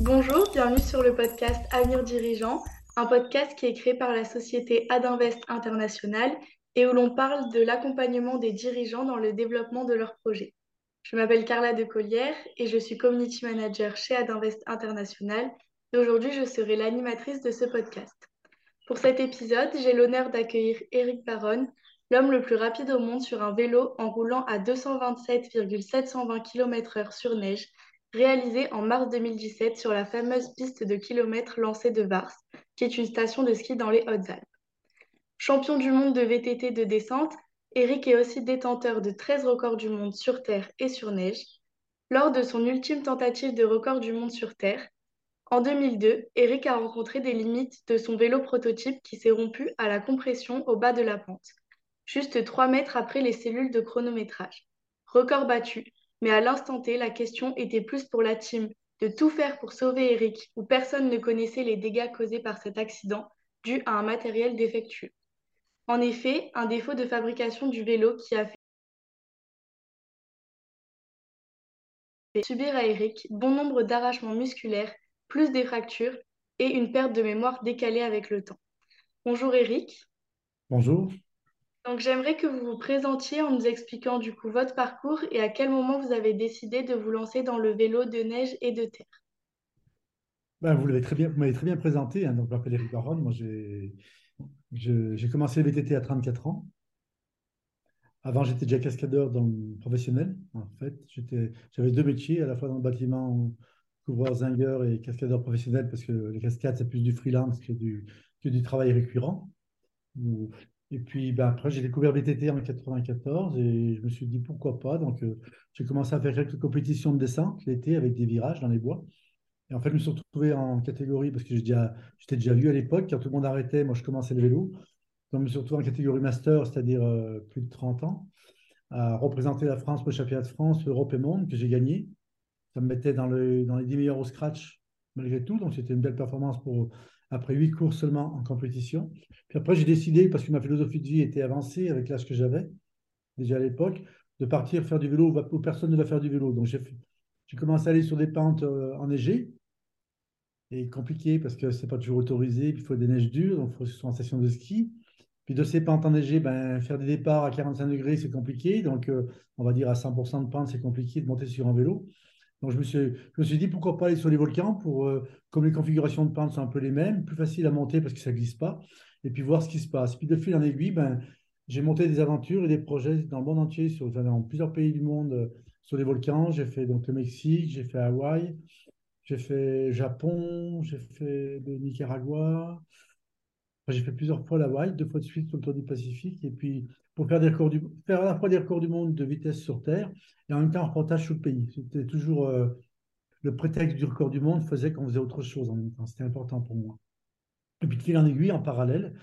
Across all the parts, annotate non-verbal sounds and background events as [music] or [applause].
Bonjour, bienvenue sur le podcast Avenir Dirigeant, un podcast qui est créé par la société Adinvest International et où l'on parle de l'accompagnement des dirigeants dans le développement de leurs projets. Je m'appelle Carla de Collière et je suis Community Manager chez Adinvest International et aujourd'hui je serai l'animatrice de ce podcast. Pour cet épisode, j'ai l'honneur d'accueillir Eric Baron, l'homme le plus rapide au monde sur un vélo en roulant à 227,720 km/h sur neige, réalisé en mars 2017 sur la fameuse piste de kilomètres lancée de Vars, qui est une station de ski dans les Hautes-Alpes. Champion du monde de VTT de descente, Eric est aussi détenteur de 13 records du monde sur terre et sur neige. Lors de son ultime tentative de record du monde sur terre, en 2002, Eric a rencontré des limites de son vélo prototype qui s'est rompu à la compression au bas de la pente juste 3 mètres après les cellules de chronométrage. Record battu, mais à l'instant T, la question était plus pour la team de tout faire pour sauver Eric, où personne ne connaissait les dégâts causés par cet accident dû à un matériel défectueux. En effet, un défaut de fabrication du vélo qui a fait subir à Eric bon nombre d'arrachements musculaires, plus des fractures et une perte de mémoire décalée avec le temps. Bonjour Eric. Bonjour. Donc j'aimerais que vous vous présentiez en nous expliquant du coup votre parcours et à quel moment vous avez décidé de vous lancer dans le vélo de neige et de terre. Ben, vous l'avez très bien, m'avez très bien présenté. Hein, donc, je m'appelle Eric Baron. Moi, j'ai commencé le VTT à 34 ans. Avant, j'étais déjà cascadeur dans professionnel. En fait, j'avais deux métiers, à la fois dans le bâtiment, couvreur zinger et cascadeur professionnel, parce que les cascades, c'est plus du freelance que du, que du travail récurrent. Et puis ben, après, j'ai découvert VTT en 94 et je me suis dit pourquoi pas? Donc, euh, j'ai commencé à faire quelques compétitions de descente l'été avec des virages dans les bois. Et en fait, je me suis retrouvé en catégorie parce que j'étais déjà vieux à l'époque. Quand tout le monde arrêtait, moi, je commençais le vélo. Donc, je me suis retrouvé en catégorie master, c'est-à-dire euh, plus de 30 ans, à représenter la France pour le championnat de France, Europe et monde que j'ai gagné. Ça me mettait dans, le, dans les 10 meilleurs au scratch malgré tout. Donc, c'était une belle performance pour, après huit cours seulement en compétition. Puis après, j'ai décidé, parce que ma philosophie de vie était avancée avec l'âge que j'avais, déjà à l'époque, de partir faire du vélo où personne ne va faire du vélo. Donc, j'ai, commencé à aller sur des pentes euh, enneigées, et compliqué parce que c'est pas toujours autorisé, puis il faut des neiges dures, donc il faut sur en station de ski. Puis de ces pentes enneigées, ben, faire des départs à 45 degrés, c'est compliqué. Donc, euh, on va dire à 100% de pente, c'est compliqué de monter sur un vélo. Donc je me, suis, je me suis dit pourquoi pas aller sur les volcans pour, euh, comme les configurations de pente sont un peu les mêmes, plus facile à monter parce que ça glisse pas, et puis voir ce qui se passe. Puis de fil en aiguille, ben, j'ai monté des aventures et des projets dans le monde entier, sur, dans plusieurs pays du monde euh, sur les volcans. J'ai fait donc le Mexique, j'ai fait Hawaï, j'ai fait Japon, j'ai fait le Nicaragua. J'ai fait plusieurs fois l'Hawaï, deux fois de suite sur le tour du Pacifique. Et puis pour faire, des records faire à la fois des records du monde de vitesse sur Terre et en même temps un reportage sur le pays. C'était toujours euh, le prétexte du record du monde faisait qu'on faisait autre chose en même temps. C'était important pour moi. Et puis de fil en aiguille, en parallèle,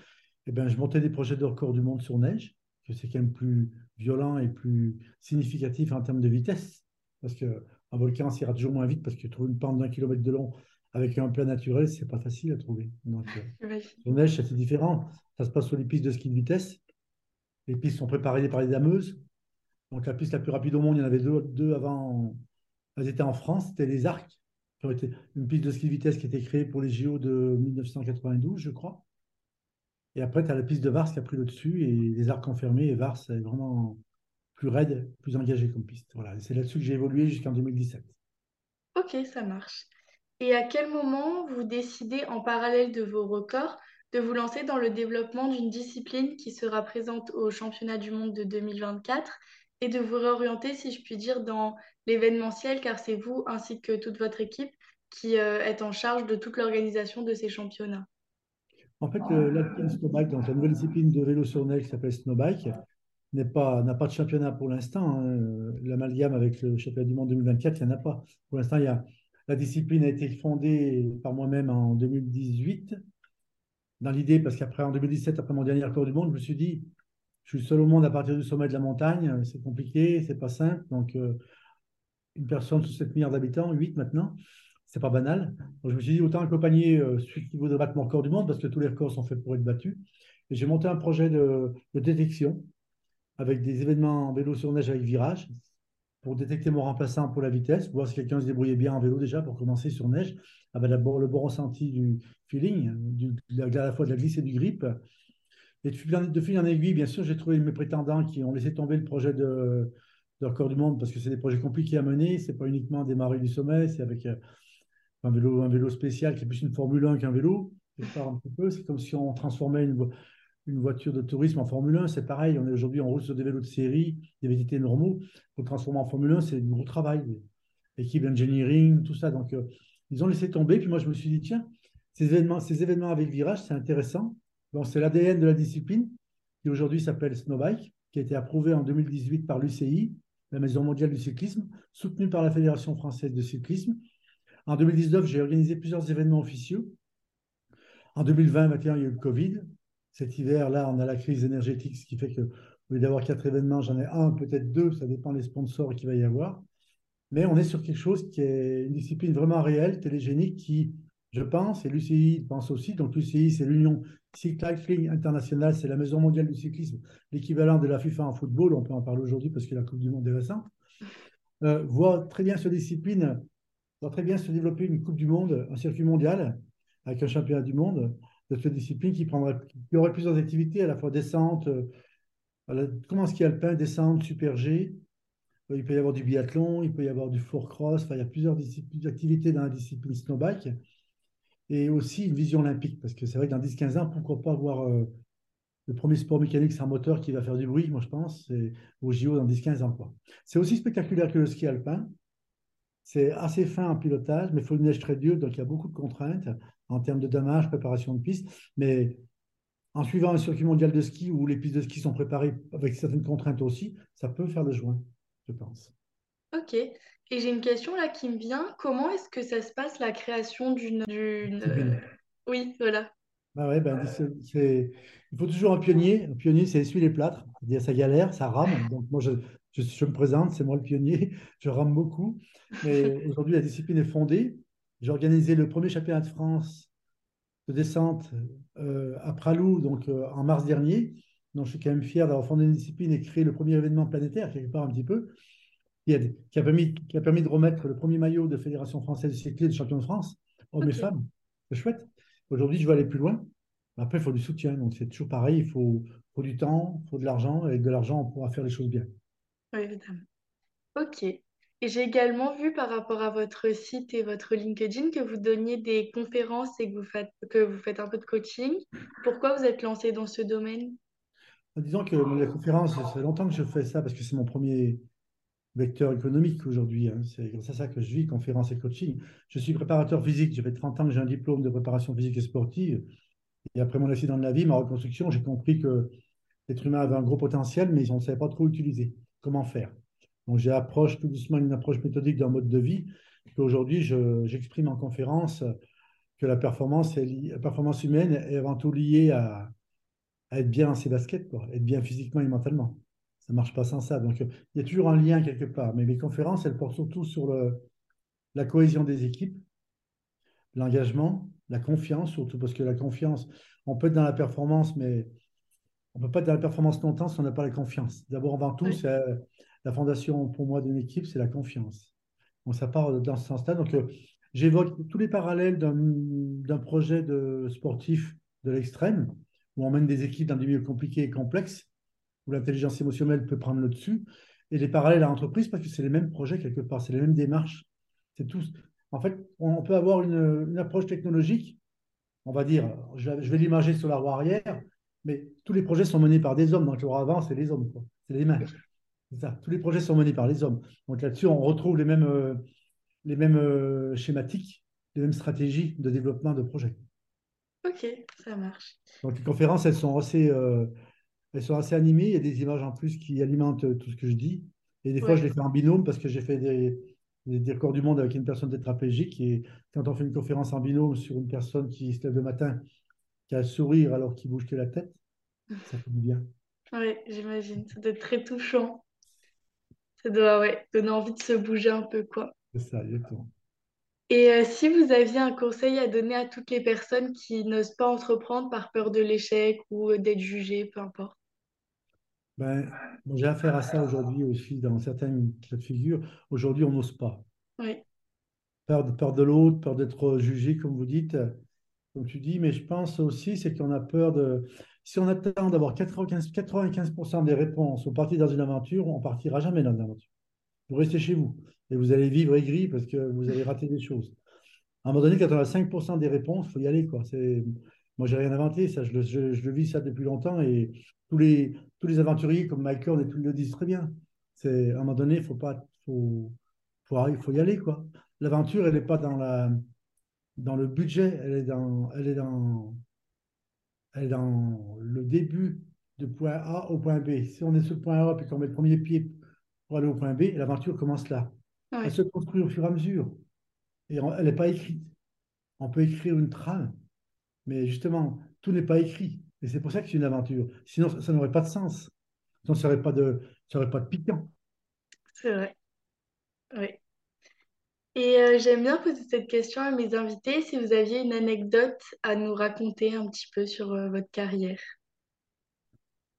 eh ben, je montais des projets de record du monde sur neige, que c'est quand même plus violent et plus significatif en termes de vitesse. Parce qu'un volcan s'ira toujours moins vite parce que trouver une pente d'un kilomètre de long avec un plat naturel, c'est pas facile à trouver. Donc, euh, [laughs] sur neige, c'est différent. Ça se passe sur les pistes de ski de vitesse. Les pistes sont préparées par les dameuses. Donc la piste la plus rapide au monde, il y en avait deux, avant. Elles étaient en France, c'était les Arcs. une piste de ski de vitesse qui a été créée pour les JO de 1992, je crois. Et après, tu as la piste de Vars qui a pris le dessus et les arcs enfermés. Et Vars est vraiment plus raide, plus engagé comme piste. Voilà. C'est là-dessus que j'ai évolué jusqu'en 2017. Ok, ça marche. Et à quel moment vous décidez, en parallèle de vos records, de vous lancer dans le développement d'une discipline qui sera présente au championnat du monde de 2024 et de vous réorienter, si je puis dire, dans l'événementiel, car c'est vous ainsi que toute votre équipe qui euh, êtes en charge de toute l'organisation de ces championnats? En fait, euh, Snowbike, donc la nouvelle discipline de vélo sur neige qui s'appelle Snowbike, n'a pas, pas de championnat pour l'instant. Hein. L'amalgame avec le championnat du monde 2024, il n'y en a pas. Pour l'instant, il y a, la discipline a été fondée par moi-même en 2018 dans l'idée, parce qu'après, en 2017, après mon dernier record du monde, je me suis dit, je suis seul au monde à partir du sommet de la montagne, c'est compliqué, c'est pas simple. Donc, euh, une personne sur 7 milliards d'habitants, 8 maintenant, c'est pas banal. Donc, je me suis dit, autant accompagner euh, celui qui voudrait battre mon record du monde, parce que tous les records sont faits pour être battus. J'ai monté un projet de, détection avec des événements en vélo sur neige avec virage. Pour détecter mon remplaçant pour la vitesse, voir si quelqu'un se débrouillait bien en vélo déjà pour commencer sur neige, avec le bon ressenti du feeling, à la fois de la glisse et du grip. Et de fil en aiguille, bien sûr, j'ai trouvé mes prétendants qui ont laissé tomber le projet de, record du monde parce que c'est des projets compliqués à mener. C'est pas uniquement démarrer du sommet, c'est avec euh, un vélo, un vélo spécial qui est plus une Formule 1 qu'un vélo. C'est comme si on transformait une, une voiture de tourisme en Formule 1. C'est pareil, on est aujourd'hui en route sur des vélos de série, des VTT normaux. Pour transformer en Formule 1, c'est du gros travail. Équipe engineering, tout ça. Donc, euh, ils ont laissé tomber. Puis moi, je me suis dit, tiens, ces événements, ces événements avec virage, c'est intéressant. Donc, c'est l'ADN de la discipline, qui aujourd'hui s'appelle Snowbike, qui a été approuvé en 2018 par l'UCI, la Maison mondiale du cyclisme, soutenu par la Fédération française de cyclisme. En 2019, j'ai organisé plusieurs événements officieux. En 2020-2021, il y a eu le Covid. Cet hiver-là, on a la crise énergétique, ce qui fait que au lieu d'avoir quatre événements, j'en ai un, peut-être deux, ça dépend des sponsors qu'il va y avoir. Mais on est sur quelque chose qui est une discipline vraiment réelle, télégénique, qui, je pense, et l'UCI pense aussi, donc l'UCI, c'est l'Union Cycling Internationale, c'est la Maison mondiale du cyclisme, l'équivalent de la FIFA en football, on peut en parler aujourd'hui parce que la Coupe du Monde est récente, euh, voit très bien cette discipline, voit très bien se développer une Coupe du Monde, un circuit mondial, avec un championnat du monde, de cette discipline qui, prendrait, qui aurait plusieurs activités, à la fois descente, euh, comment ski alpin, descente, super G. Euh, il peut y avoir du biathlon, il peut y avoir du four cross, enfin, il y a plusieurs activités dans la discipline snowbike. Et aussi une vision olympique, parce que c'est vrai que dans 10-15 ans, pourquoi pas avoir euh, le premier sport mécanique sans moteur qui va faire du bruit, moi je pense, c'est au JO dans 10-15 ans. C'est aussi spectaculaire que le ski alpin. C'est assez fin en pilotage, mais il faut une neige très dure, donc il y a beaucoup de contraintes en termes de dommages, préparation de piste. Mais en suivant un circuit mondial de ski où les pistes de ski sont préparées avec certaines contraintes aussi, ça peut faire le joint, je pense. Ok. Et j'ai une question là qui me vient. Comment est-ce que ça se passe la création d'une... Euh, oui, voilà. Bah ouais, ben, Il faut toujours un pionnier. Un pionnier, c'est essuyer les plâtres. Ça galère, ça rame. Donc moi, je, je, je me présente, c'est moi le pionnier. [laughs] Je rame beaucoup. Mais [laughs] aujourd'hui, la discipline est fondée. J'ai organisé le premier championnat de France de descente euh, à Pralou donc, euh, en mars dernier. Donc, je suis quand même fier d'avoir fondé une discipline et créé le premier événement planétaire, quelque part un petit peu, qui a, qui a, permis, qui a permis de remettre le premier maillot de Fédération française de cyclisme de champion de France, hommes et femmes. C'est chouette. Aujourd'hui, je veux aller plus loin. Après, il faut du soutien. Donc, c'est toujours pareil. Il faut, faut du temps, il faut de l'argent. Et avec de l'argent, on pourra faire les choses bien. Oui, évidemment. OK. Et j'ai également vu par rapport à votre site et votre LinkedIn que vous donniez des conférences et que vous faites, que vous faites un peu de coaching. Pourquoi vous êtes lancé dans ce domaine? Disons que la conférence, ça fait longtemps que je fais ça parce que c'est mon premier vecteur économique aujourd'hui. Hein. C'est grâce à ça que je vis, conférence et coaching. Je suis préparateur physique. J'ai fait 30 ans que j'ai un diplôme de préparation physique et sportive. Et après mon accident de la vie, ma reconstruction, j'ai compris que l'être humain avait un gros potentiel, mais on ne savait pas trop utiliser. Comment faire donc, j'approche tout doucement une approche méthodique d'un mode de vie. Aujourd'hui, j'exprime en conférence que la performance, performance humaine est avant tout liée à, être bien dans ses baskets, quoi, être bien physiquement et mentalement. Ça ne marche pas sans ça. Donc, il y a toujours un lien quelque part. Mais mes conférences, elles portent surtout sur la cohésion des équipes, l'engagement, la confiance, surtout parce que la confiance, on peut être dans la performance, mais on ne peut pas être dans la performance longtemps si on n'a pas la confiance. D'abord, avant tout, c'est la fondation pour moi d'une équipe, c'est la confiance. Donc ça part dans ce sens-là. Donc euh, j'évoque tous les parallèles d'un projet de sportif de l'extrême, où on mène des équipes dans des milieux compliqués et complexes, où l'intelligence émotionnelle peut prendre le dessus, et les parallèles à l'entreprise, parce que c'est les mêmes projets quelque part, c'est les mêmes démarches. C'est tous. En fait, on peut avoir une, une approche technologique, on va dire, je vais l'imager sur la roue arrière, mais tous les projets sont menés par des hommes. Donc, le avant, c'est les hommes, c'est les mains. Tous les projets sont menés par les hommes. Donc là-dessus, on retrouve les mêmes, euh, les mêmes euh, schématiques, les mêmes stratégies de développement de projets. Ok, ça marche. Donc les conférences, elles sont assez, euh, elles sont assez animées. Il y a des images en plus qui alimentent tout ce que je dis. Et des fois, je les fais en binôme parce que j'ai fait des, des, records du monde avec une personne tétraplégique. Et quand on fait une conférence en binôme sur une personne qui se lève le matin, qui a le sourire alors qu'il bouge que la tête, ça fait du bien. Oui, j'imagine. Ça doit être très touchant. Ça doit ouais, donner envie de se bouger un peu, quoi. C'est ça, exactement. Et euh, si vous aviez un conseil à donner à toutes les personnes qui n'osent pas entreprendre par peur de l'échec ou euh, d'être jugées, peu importe? Ben, bon, j'ai affaire à ça aujourd'hui aussi dans certaines cas de figure. Aujourd'hui, on n'ose pas. Oui, Peur de, peur de l'autre, peur d'être jugé, comme vous dites, comme tu dis. Mais je pense aussi, c'est qu'on a peur de... Si on attend d'avoir 95, 95% des réponses au partir dans une aventure, on partira jamais dans une aventure. Vous restez chez vous et vous allez vivre aigri parce que vous allez rater des choses. À un moment donné, quand on a 5% des réponses, il faut y aller. Quoi. C'est... Moi, j'ai rien inventé, ça, je le, vis ça depuis longtemps et tous les, tous les aventuriers comme Horn et tout le disent très bien. À un moment donné, il faut, pas, faut, faut, faut y aller. Quoi. L'aventure, elle n'est pas dans, la, dans le budget, elle est dans, elle est dans, elle est dans le début de point A au point B. Si on est sur le point A et qu'on met le premier pied pour aller au point B, l'aventure commence là. Elle se construit au fur et à mesure. Et on- elle n'est pas écrite. On peut écrire une trame, mais justement, tout n'est pas écrit. Et c'est pour ça que c'est une aventure. Sinon, ça, ça n'aurait pas de sens. Sinon, ça n'aurait pas de, ça aurait pas de piquant. c'est vrai. Oui. Et euh, j'aime bien poser cette question à mes invités, si vous aviez une anecdote à nous raconter un petit peu sur euh, votre carrière.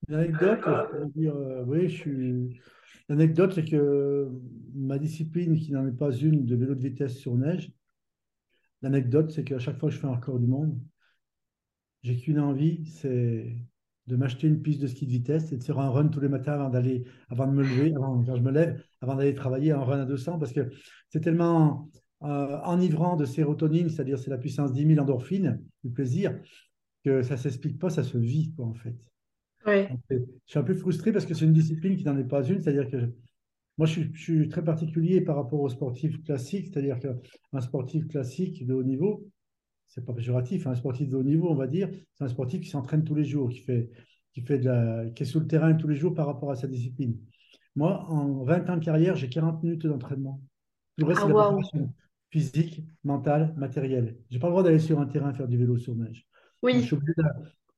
Une anecdote, je pourrais dire, euh, oui, je suis. L'anecdote, c'est que ma discipline, qui n'en est pas une de vélo de vitesse sur neige, l'anecdote, c'est qu'à chaque fois que je fais un record du monde, j'ai qu'une envie, c'est de m'acheter une piste de ski de vitesse et de faire un run tous les matins avant d'aller, avant de me lever, avant, quand je me lève, avant d'aller travailler, un run à 200, parce que c'est tellement euh, enivrant de sérotonine, c'est-à-dire c'est la puissance 10 000 endorphines, du plaisir, que ça ne s'explique pas, ça se vit, quoi, en fait. Ouais, Je suis un peu frustré parce que c'est une discipline qui n'en est pas une, c'est-à-dire que moi, je suis, je suis très particulier par rapport aux sportifs classiques, c'est-à-dire qu'un sportif classique de haut niveau, c'est pas péjoratif, hein, un sportif de haut niveau, on va dire, c'est un sportif qui s'entraîne tous les jours, qui fait, qui fait de la, qui est sur le terrain tous les jours par rapport à sa discipline. Moi, en 20 ans de carrière, j'ai 40 minutes d'entraînement. Tout le reste, ah c'est la préparation physique, mentale, matérielle. Je n'ai pas le droit d'aller sur un terrain faire du vélo sur neige. Donc, je suis obligé de,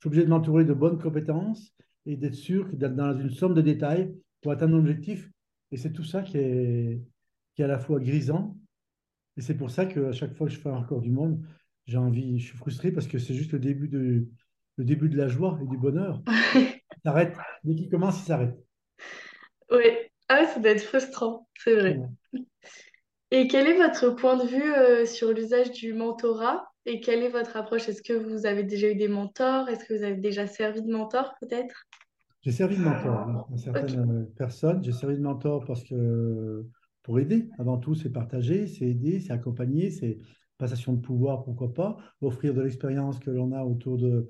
obligé m'entourer de bonnes compétences et d'être sûr que d'être dans une somme de détails pour atteindre mon objectif. Et c'est tout ça qui est, qui est à la fois grisant. Et c'est pour ça qu'à chaque fois que je fais un record du monde, j'ai envie, je suis frustré parce que c'est juste le début de, le début de la joie et du bonheur. Il s'arrête. Dès qu'il commence, il s'arrête. oui. Ah, ça doit être frustrant, c'est vrai. Et quel est votre point de vue euh, sur l'usage du mentorat? Et quelle est votre approche? Est-ce que vous avez déjà eu des mentors? Est-ce que vous avez déjà servi de mentor peut-être? J'ai servi de mentor à certaines euh, personnes. J'ai servi de mentor parce que pour aider, avant tout, c'est partager, c'est aider, c'est accompagner, c'est passation de pouvoir, pourquoi pas, offrir de l'expérience que l'on a autour de,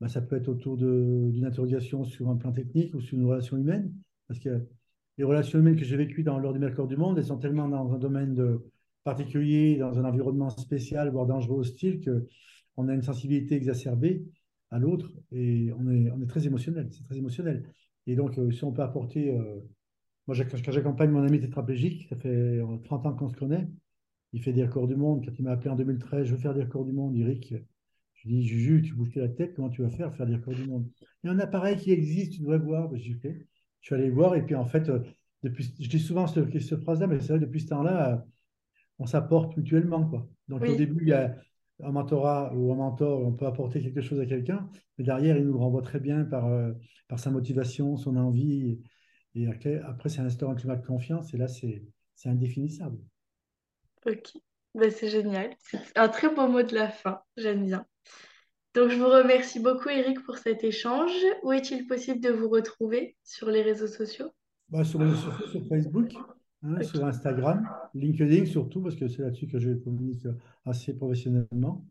bah, ça peut être autour d'une interrogation sur un plan technique ou sur une relation humaine. Parce que les relations humaines que j'ai vécues dans, lors du Mercure du Monde, elles sont tellement dans un domaine de, particulier, dans un environnement spécial, voire dangereux, hostile, qu'on a une sensibilité exacerbée à l'autre et on est, on est très émotionnel. C'est très émotionnel. Et donc, euh, si on peut apporter. euh, moi, quand j'accompagne mon ami tétraplégique, ça fait euh, 30 ans qu'on se connaît, il fait des records du monde. Quand il m'a appelé en 2013, je veux faire des records du monde, Eric. Je lui dis, Juju, tu bouges la tête, comment tu vas faire faire des records du monde? Il y a un appareil qui existe, tu devrais voir. J'ai fait. Je suis allé voir, et puis en fait, euh, depuis, je dis souvent cette, phrase-là, mais c'est vrai, depuis ce temps-là, euh, on s'apporte mutuellement, quoi. Donc au début, il y a un mentorat ou un mentor, on peut apporter quelque chose à quelqu'un, mais derrière, il nous le renvoie très bien par, euh, par sa motivation, son envie. Et après, après ça instaure un climat de confiance, et là, c'est c'est indéfinissable. Ok. Bah, c'est génial. C'est un très beau mot de la fin, j'aime bien. Donc, je vous remercie beaucoup, Eric, pour cet échange. Où est-il possible de vous retrouver sur les réseaux sociaux? Bah, sur les Facebook, hein, sur Instagram, LinkedIn surtout, parce que c'est là-dessus que je communique assez professionnellement.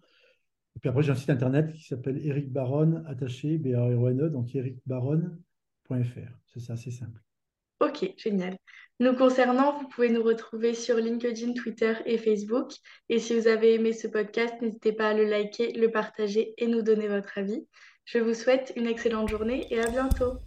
Et puis après, j'ai un site internet qui s'appelle Eric Baron, attaché, B-A-R-O-N-E, donc ericbaron.fr. C'est c'est simple. Ok, génial. Nous concernant, vous pouvez nous retrouver sur LinkedIn, Twitter et Facebook. Et si vous avez aimé ce podcast, n'hésitez pas à le liker, le partager et nous donner votre avis. Je vous souhaite une excellente journée et à bientôt.